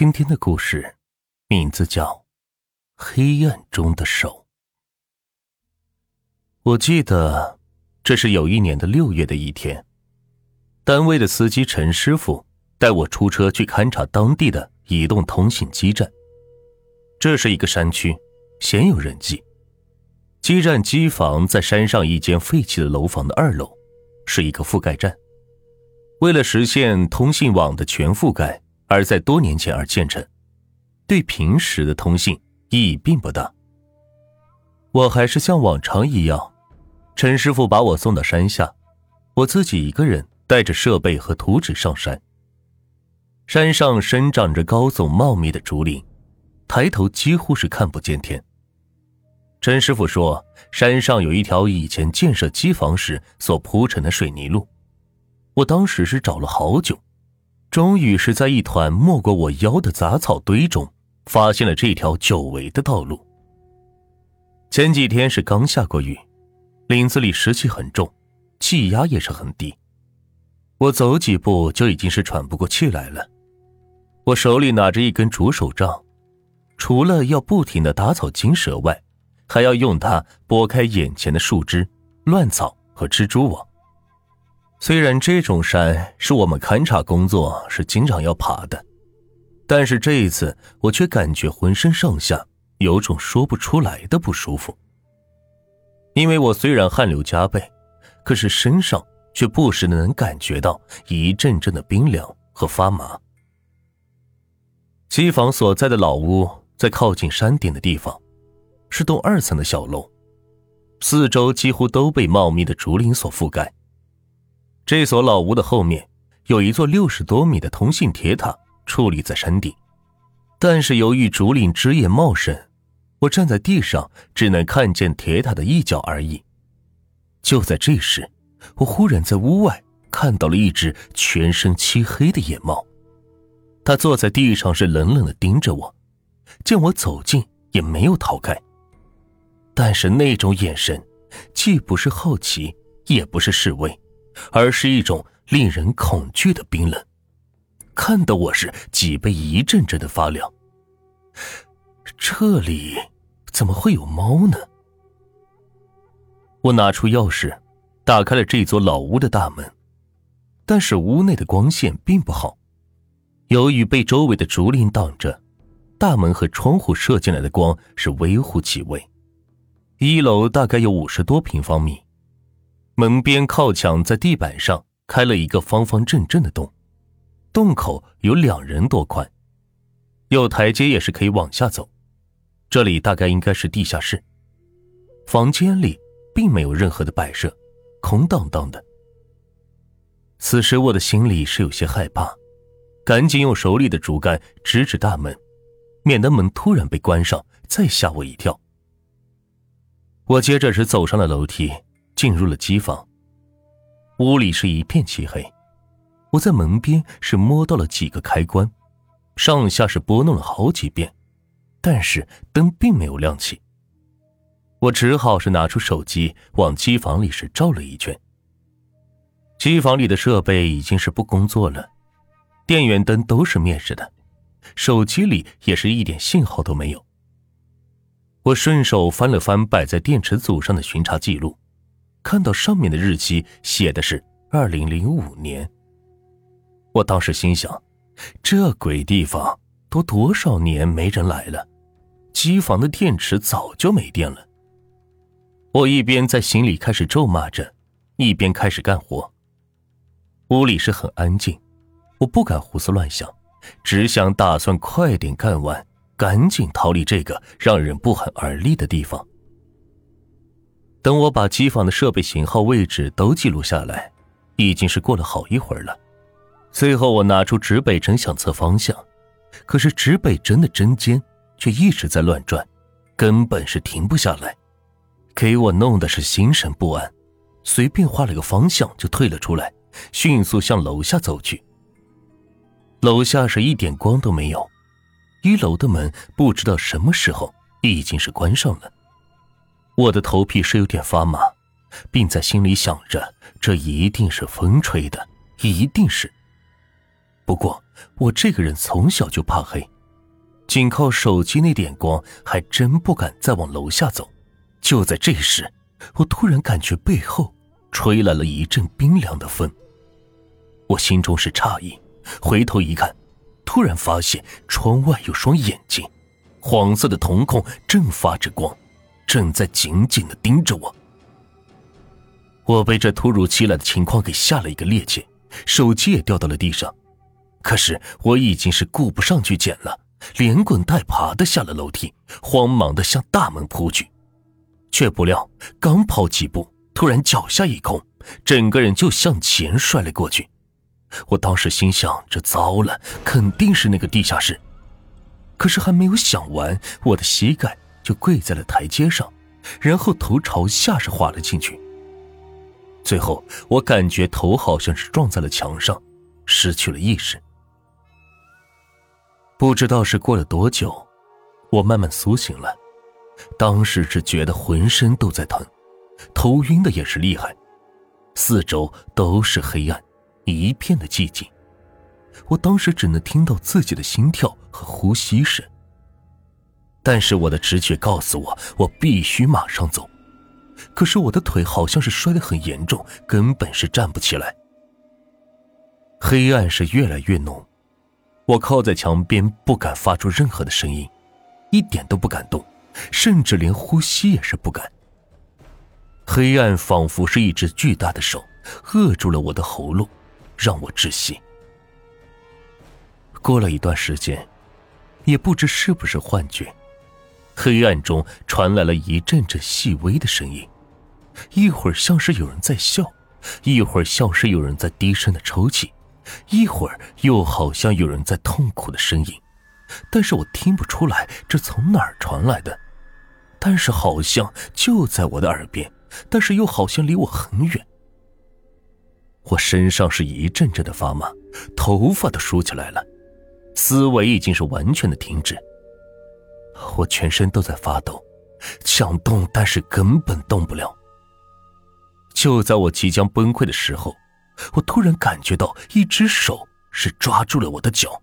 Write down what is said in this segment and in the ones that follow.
今天的故事名字叫《黑暗中的手》。我记得这是有一年的六月的一天，单位的司机陈师傅带我出车去勘察当地的移动通信基站。这是一个山区，鲜有人迹。基站机房在山上一间废弃的楼房的二楼，是一个覆盖站。为了实现通信网的全覆盖，而在多年前而建成，对平时的通信意义并不大。我还是像往常一样，陈师傅把我送到山下，我自己一个人带着设备和图纸上山。山上生长着高耸茂密的竹林，抬头几乎是看不见天。陈师傅说，山上有一条以前建设机房时所铺成的水泥路。我当时是找了好久，终于是在一团没过我腰的杂草堆中，发现了这条久违的道路。前几天是刚下过雨，林子里湿气很重，气压也是很低。我走几步就已经是喘不过气来了。我手里拿着一根竹手杖，除了要不停的打草惊蛇外，还要用它拨开眼前的树枝、乱草和蜘蛛网。虽然这种山是我们勘察工作是经常要爬的，但是这一次我却感觉浑身上下有种说不出来的不舒服。因为我虽然汗流浃背，可是身上却不时的能感觉到一阵阵的冰凉和发麻。机房所在的老屋在靠近山顶的地方，是栋二层的小楼，四周几乎都被茂密的竹林所覆盖。这所老屋的后面有一座六十多米的通信铁塔矗立在山顶，但是由于竹林枝叶茂盛，我站在地上只能看见铁塔的一角而已。就在这时，我忽然在屋外看到了一只全身漆黑的野猫，它坐在地上是冷冷的盯着我，见我走近也没有逃开，但是那种眼神，既不是好奇，也不是示威。而是一种令人恐惧的冰冷，看得我是脊背一阵阵的发凉。这里怎么会有猫呢？我拿出钥匙，打开了这座老屋的大门，但是屋内的光线并不好，由于被周围的竹林挡着，大门和窗户射进来的光是微乎其微。一楼大概有五十多平方米。门边靠墙，在地板上开了一个方方正正的洞，洞口有两人多宽，有台阶也是可以往下走。这里大概应该是地下室。房间里并没有任何的摆设，空荡荡的。此时我的心里是有些害怕，赶紧用手里的竹竿指指大门，免得门突然被关上，再吓我一跳。我接着是走上了楼梯。进入了机房，屋里是一片漆黑。我在门边是摸到了几个开关，上下是拨弄了好几遍，但是灯并没有亮起。我只好是拿出手机往机房里是照了一圈。机房里的设备已经是不工作了，电源灯都是灭着的，手机里也是一点信号都没有。我顺手翻了翻摆在电池组上的巡查记录。看到上面的日期写的是二零零五年，我当时心想，这鬼地方都多少年没人来了，机房的电池早就没电了。我一边在心里开始咒骂着，一边开始干活。屋里是很安静，我不敢胡思乱想，只想打算快点干完，赶紧逃离这个让人不寒而栗的地方。等我把机房的设备型号、位置都记录下来，已经是过了好一会儿了。最后，我拿出指北针想测方向，可是指北针的针尖却一直在乱转，根本是停不下来，给我弄得是心神不安。随便画了个方向就退了出来，迅速向楼下走去。楼下是一点光都没有，一楼的门不知道什么时候已经是关上了。我的头皮是有点发麻，并在心里想着：这一定是风吹的，一定是。不过我这个人从小就怕黑，仅靠手机那点光，还真不敢再往楼下走。就在这时，我突然感觉背后吹来了一阵冰凉的风。我心中是诧异，回头一看，突然发现窗外有双眼睛，黄色的瞳孔正发着光，正在紧紧的盯着我。我被这突如其来的情况给吓了一个趔趄，手机也掉到了地上。可是我已经是顾不上去捡了，连滚带爬的下了楼梯，慌忙的向大门扑去。却不料刚跑几步，突然脚下一空，整个人就向前摔了过去。我当时心想：这糟了，肯定是那个地下室。可是还没有想完，我的膝盖就跪在了台阶上，然后头朝下是滑了进去。最后，我感觉头好像是撞在了墙上，失去了意识。不知道是过了多久，我慢慢苏醒了。当时只觉得浑身都在疼，头晕的也是厉害，四周都是黑暗，一片的寂静。我当时只能听到自己的心跳和呼吸声。但是我的直觉告诉我，我必须马上走。可是我的腿好像是摔得很严重，根本是站不起来。黑暗是越来越浓。我靠在墙边，不敢发出任何的声音，一点都不敢动，甚至连呼吸也是不敢。黑暗仿佛是一只巨大的手，扼住了我的喉咙，让我窒息。过了一段时间，也不知是不是幻觉，黑暗中传来了一阵阵细微的声音，一会儿像是有人在笑，一会儿像是有人在低声的抽泣。一会儿又好像有人在痛苦的呻吟，但是我听不出来这从哪儿传来的，但是好像就在我的耳边，但是又好像离我很远。我身上是一阵阵的发麻，头发都竖起来了，思维已经是完全的停止。我全身都在发抖，想动但是根本动不了。就在我即将崩溃的时候。我突然感觉到一只手是抓住了我的脚，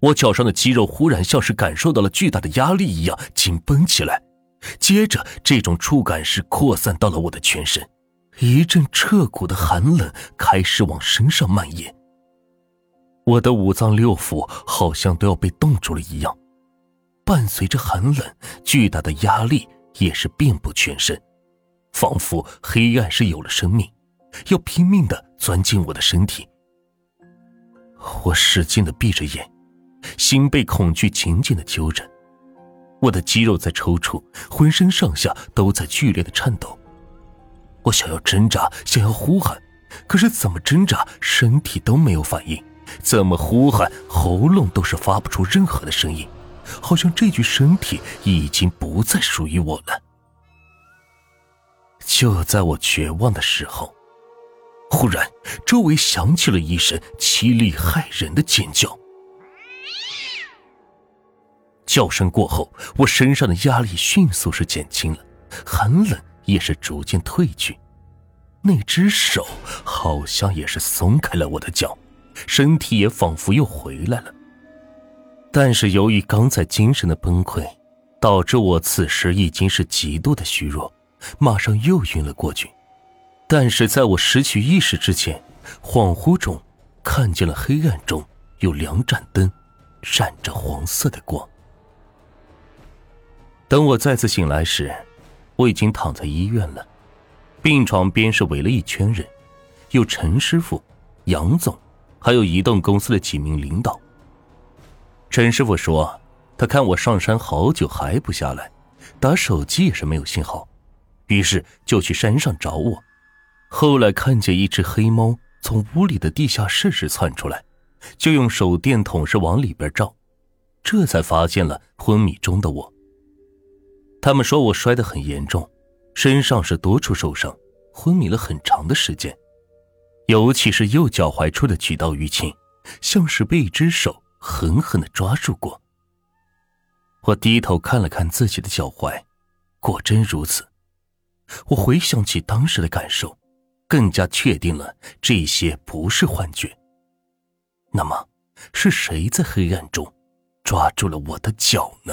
我脚上的肌肉忽然像是感受到了巨大的压力一样紧绷起来，接着这种触感是扩散到了我的全身，一阵彻骨的寒冷开始往身上蔓延，我的五脏六腑好像都要被冻住了一样，伴随着寒冷，巨大的压力也是遍布全身，仿佛黑暗是有了生命。要拼命的钻进我的身体，我使劲的闭着眼，心被恐惧紧紧的揪着，我的肌肉在抽搐，浑身上下都在剧烈的颤抖。我想要挣扎，想要呼喊，可是怎么挣扎，身体都没有反应；怎么呼喊，喉咙都是发不出任何的声音，好像这具身体已经不再属于我了。就在我绝望的时候。忽然，周围响起了一声凄厉骇人的尖叫。叫声过后，我身上的压力迅速是减轻了，寒冷也是逐渐褪去。那只手好像也是松开了我的脚，身体也仿佛又回来了。但是由于刚才精神的崩溃，导致我此时已经是极度的虚弱，马上又晕了过去。但是在我失去意识之前，恍惚中看见了黑暗中有两盏灯，闪着黄色的光。等我再次醒来时，我已经躺在医院了，病床边是围了一圈人，有陈师傅、杨总，还有移动公司的几名领导。陈师傅说，他看我上山好久还不下来，打手机也是没有信号，于是就去山上找我。后来看见一只黑猫从屋里的地下室时窜出来，就用手电筒是往里边照，这才发现了昏迷中的我。他们说我摔得很严重，身上是多处受伤，昏迷了很长的时间，尤其是右脚踝处的几道淤青，像是被一只手狠狠的抓住过。我低头看了看自己的脚踝，果真如此。我回想起当时的感受。更加确定了这些不是幻觉。那么，是谁在黑暗中抓住了我的脚呢？